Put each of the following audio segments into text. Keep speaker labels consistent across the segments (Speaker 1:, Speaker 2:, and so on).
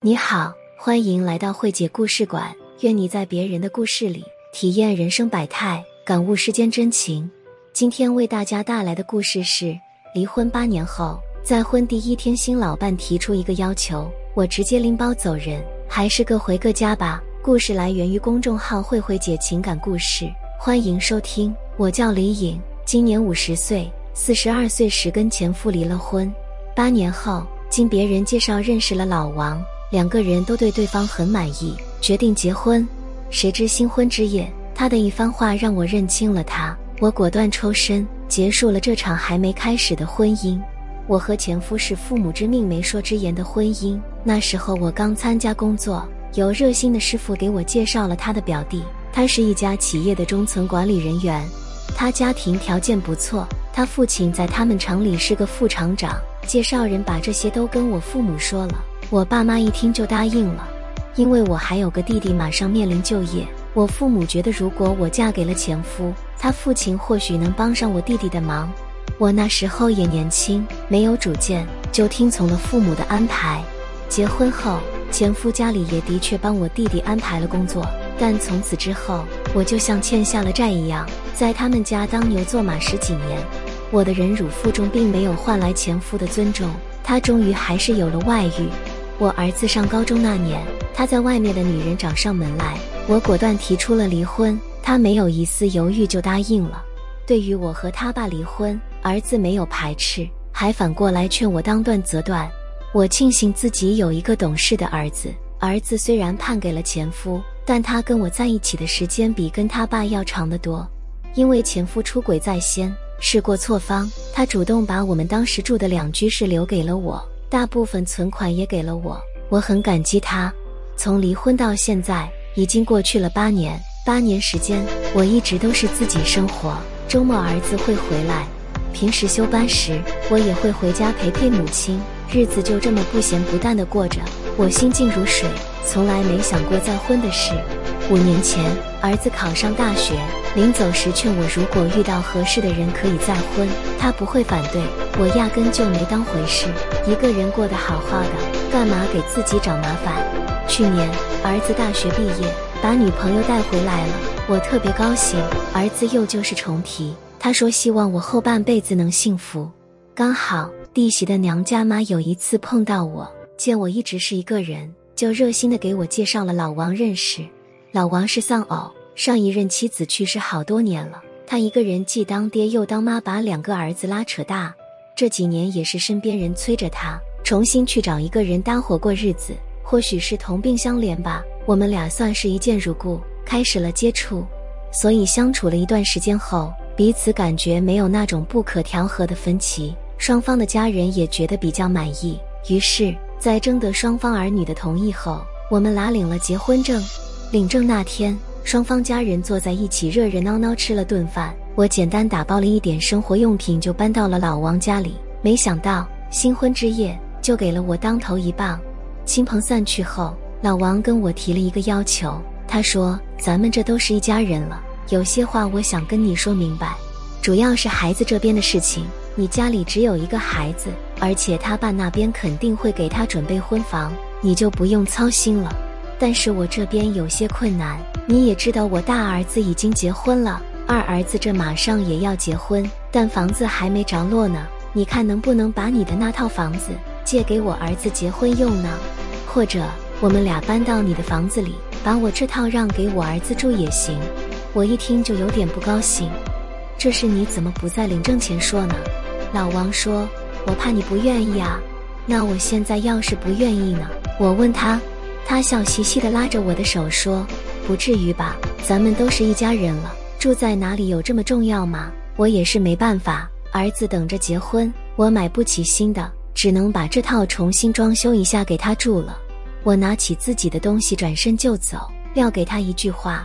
Speaker 1: 你好，欢迎来到慧姐故事馆。愿你在别人的故事里体验人生百态，感悟世间真情。今天为大家带来的故事是：离婚八年后，再婚第一天，新老伴提出一个要求，我直接拎包走人，还是各回各家吧。故事来源于公众号“慧慧姐情感故事”，欢迎收听。我叫李颖，今年五十岁，四十二岁时跟前夫离了婚，八年后经别人介绍认识了老王。两个人都对对方很满意，决定结婚。谁知新婚之夜，他的一番话让我认清了他。我果断抽身，结束了这场还没开始的婚姻。我和前夫是父母之命媒妁之言的婚姻。那时候我刚参加工作，有热心的师傅给我介绍了他的表弟，他是一家企业的中层管理人员，他家庭条件不错，他父亲在他们厂里是个副厂长。介绍人把这些都跟我父母说了。我爸妈一听就答应了，因为我还有个弟弟马上面临就业。我父母觉得，如果我嫁给了前夫，他父亲或许能帮上我弟弟的忙。我那时候也年轻，没有主见，就听从了父母的安排。结婚后，前夫家里也的确帮我弟弟安排了工作，但从此之后，我就像欠下了债一样，在他们家当牛做马十几年。我的忍辱负重并没有换来前夫的尊重，他终于还是有了外遇。我儿子上高中那年，他在外面的女人找上门来，我果断提出了离婚，他没有一丝犹豫就答应了。对于我和他爸离婚，儿子没有排斥，还反过来劝我当断则断。我庆幸自己有一个懂事的儿子。儿子虽然判给了前夫，但他跟我在一起的时间比跟他爸要长得多，因为前夫出轨在先，事过错方，他主动把我们当时住的两居室留给了我。大部分存款也给了我，我很感激他。从离婚到现在，已经过去了八年。八年时间，我一直都是自己生活。周末儿子会回来，平时休班时，我也会回家陪陪母亲。日子就这么不咸不淡的过着，我心静如水，从来没想过再婚的事。五年前，儿子考上大学，临走时劝我，如果遇到合适的人可以再婚，他不会反对。我压根就没当回事，一个人过得好好的，干嘛给自己找麻烦？去年儿子大学毕业，把女朋友带回来了，我特别高兴。儿子又旧事重提，他说希望我后半辈子能幸福。刚好弟媳的娘家妈有一次碰到我，见我一直是一个人，就热心的给我介绍了老王认识。老王是丧偶，上一任妻子去世好多年了，他一个人既当爹又当妈，把两个儿子拉扯大。这几年也是身边人催着他重新去找一个人搭伙过日子，或许是同病相怜吧。我们俩算是一见如故，开始了接触，所以相处了一段时间后，彼此感觉没有那种不可调和的分歧，双方的家人也觉得比较满意。于是，在征得双方儿女的同意后，我们俩领了结婚证。领证那天，双方家人坐在一起，热热闹闹吃了顿饭。我简单打包了一点生活用品，就搬到了老王家里。没想到新婚之夜就给了我当头一棒。亲朋散去后，老王跟我提了一个要求，他说：“咱们这都是一家人了，有些话我想跟你说明白，主要是孩子这边的事情。你家里只有一个孩子，而且他爸那边肯定会给他准备婚房，你就不用操心了。”但是我这边有些困难，你也知道，我大儿子已经结婚了，二儿子这马上也要结婚，但房子还没着落呢。你看能不能把你的那套房子借给我儿子结婚用呢？或者我们俩搬到你的房子里，把我这套让给我儿子住也行。我一听就有点不高兴，这事你怎么不在领证前说呢？老王说：“我怕你不愿意啊。”那我现在要是不愿意呢？我问他。他笑嘻嘻地拉着我的手说：“不至于吧，咱们都是一家人了，住在哪里有这么重要吗？”我也是没办法，儿子等着结婚，我买不起新的，只能把这套重新装修一下给他住了。我拿起自己的东西转身就走，撂给他一句话：“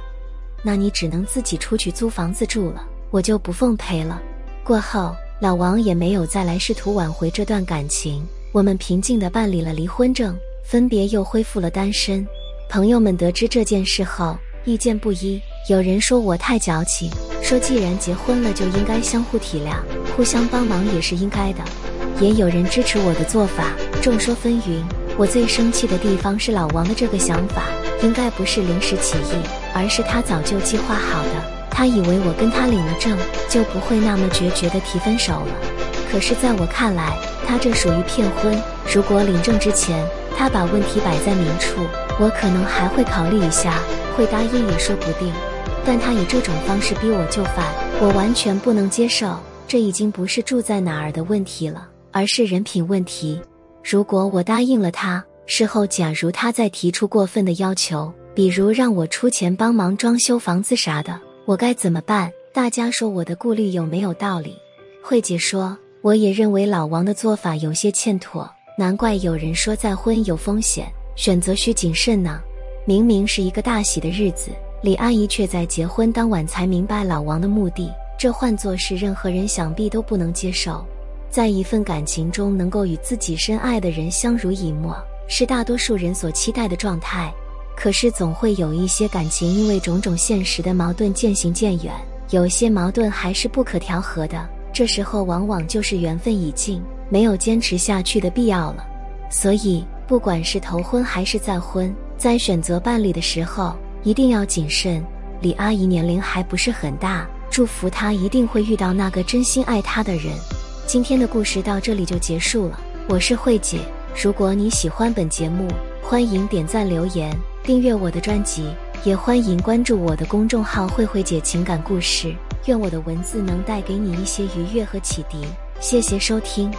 Speaker 1: 那你只能自己出去租房子住了，我就不奉陪了。”过后，老王也没有再来试图挽回这段感情，我们平静地办理了离婚证。分别又恢复了单身，朋友们得知这件事后意见不一，有人说我太矫情，说既然结婚了就应该相互体谅，互相帮忙也是应该的，也有人支持我的做法，众说纷纭。我最生气的地方是老王的这个想法，应该不是临时起意，而是他早就计划好的。他以为我跟他领了证，就不会那么决绝的提分手了。可是在我看来，他这属于骗婚。如果领证之前，他把问题摆在明处，我可能还会考虑一下，会答应也说不定。但他以这种方式逼我就范，我完全不能接受。这已经不是住在哪儿的问题了，而是人品问题。如果我答应了他，事后假如他再提出过分的要求，比如让我出钱帮忙装修房子啥的，我该怎么办？大家说我的顾虑有没有道理？慧姐说，我也认为老王的做法有些欠妥。难怪有人说再婚有风险，选择需谨慎呢。明明是一个大喜的日子，李阿姨却在结婚当晚才明白老王的目的。这换作是任何人，想必都不能接受。在一份感情中，能够与自己深爱的人相濡以沫，是大多数人所期待的状态。可是，总会有一些感情因为种种现实的矛盾渐行渐远，有些矛盾还是不可调和的。这时候，往往就是缘分已尽。没有坚持下去的必要了，所以不管是头婚还是再婚，在选择伴侣的时候一定要谨慎。李阿姨年龄还不是很大，祝福她一定会遇到那个真心爱她的人。今天的故事到这里就结束了，我是慧姐。如果你喜欢本节目，欢迎点赞、留言、订阅我的专辑，也欢迎关注我的公众号“慧慧姐情感故事”。愿我的文字能带给你一些愉悦和启迪。谢谢收听。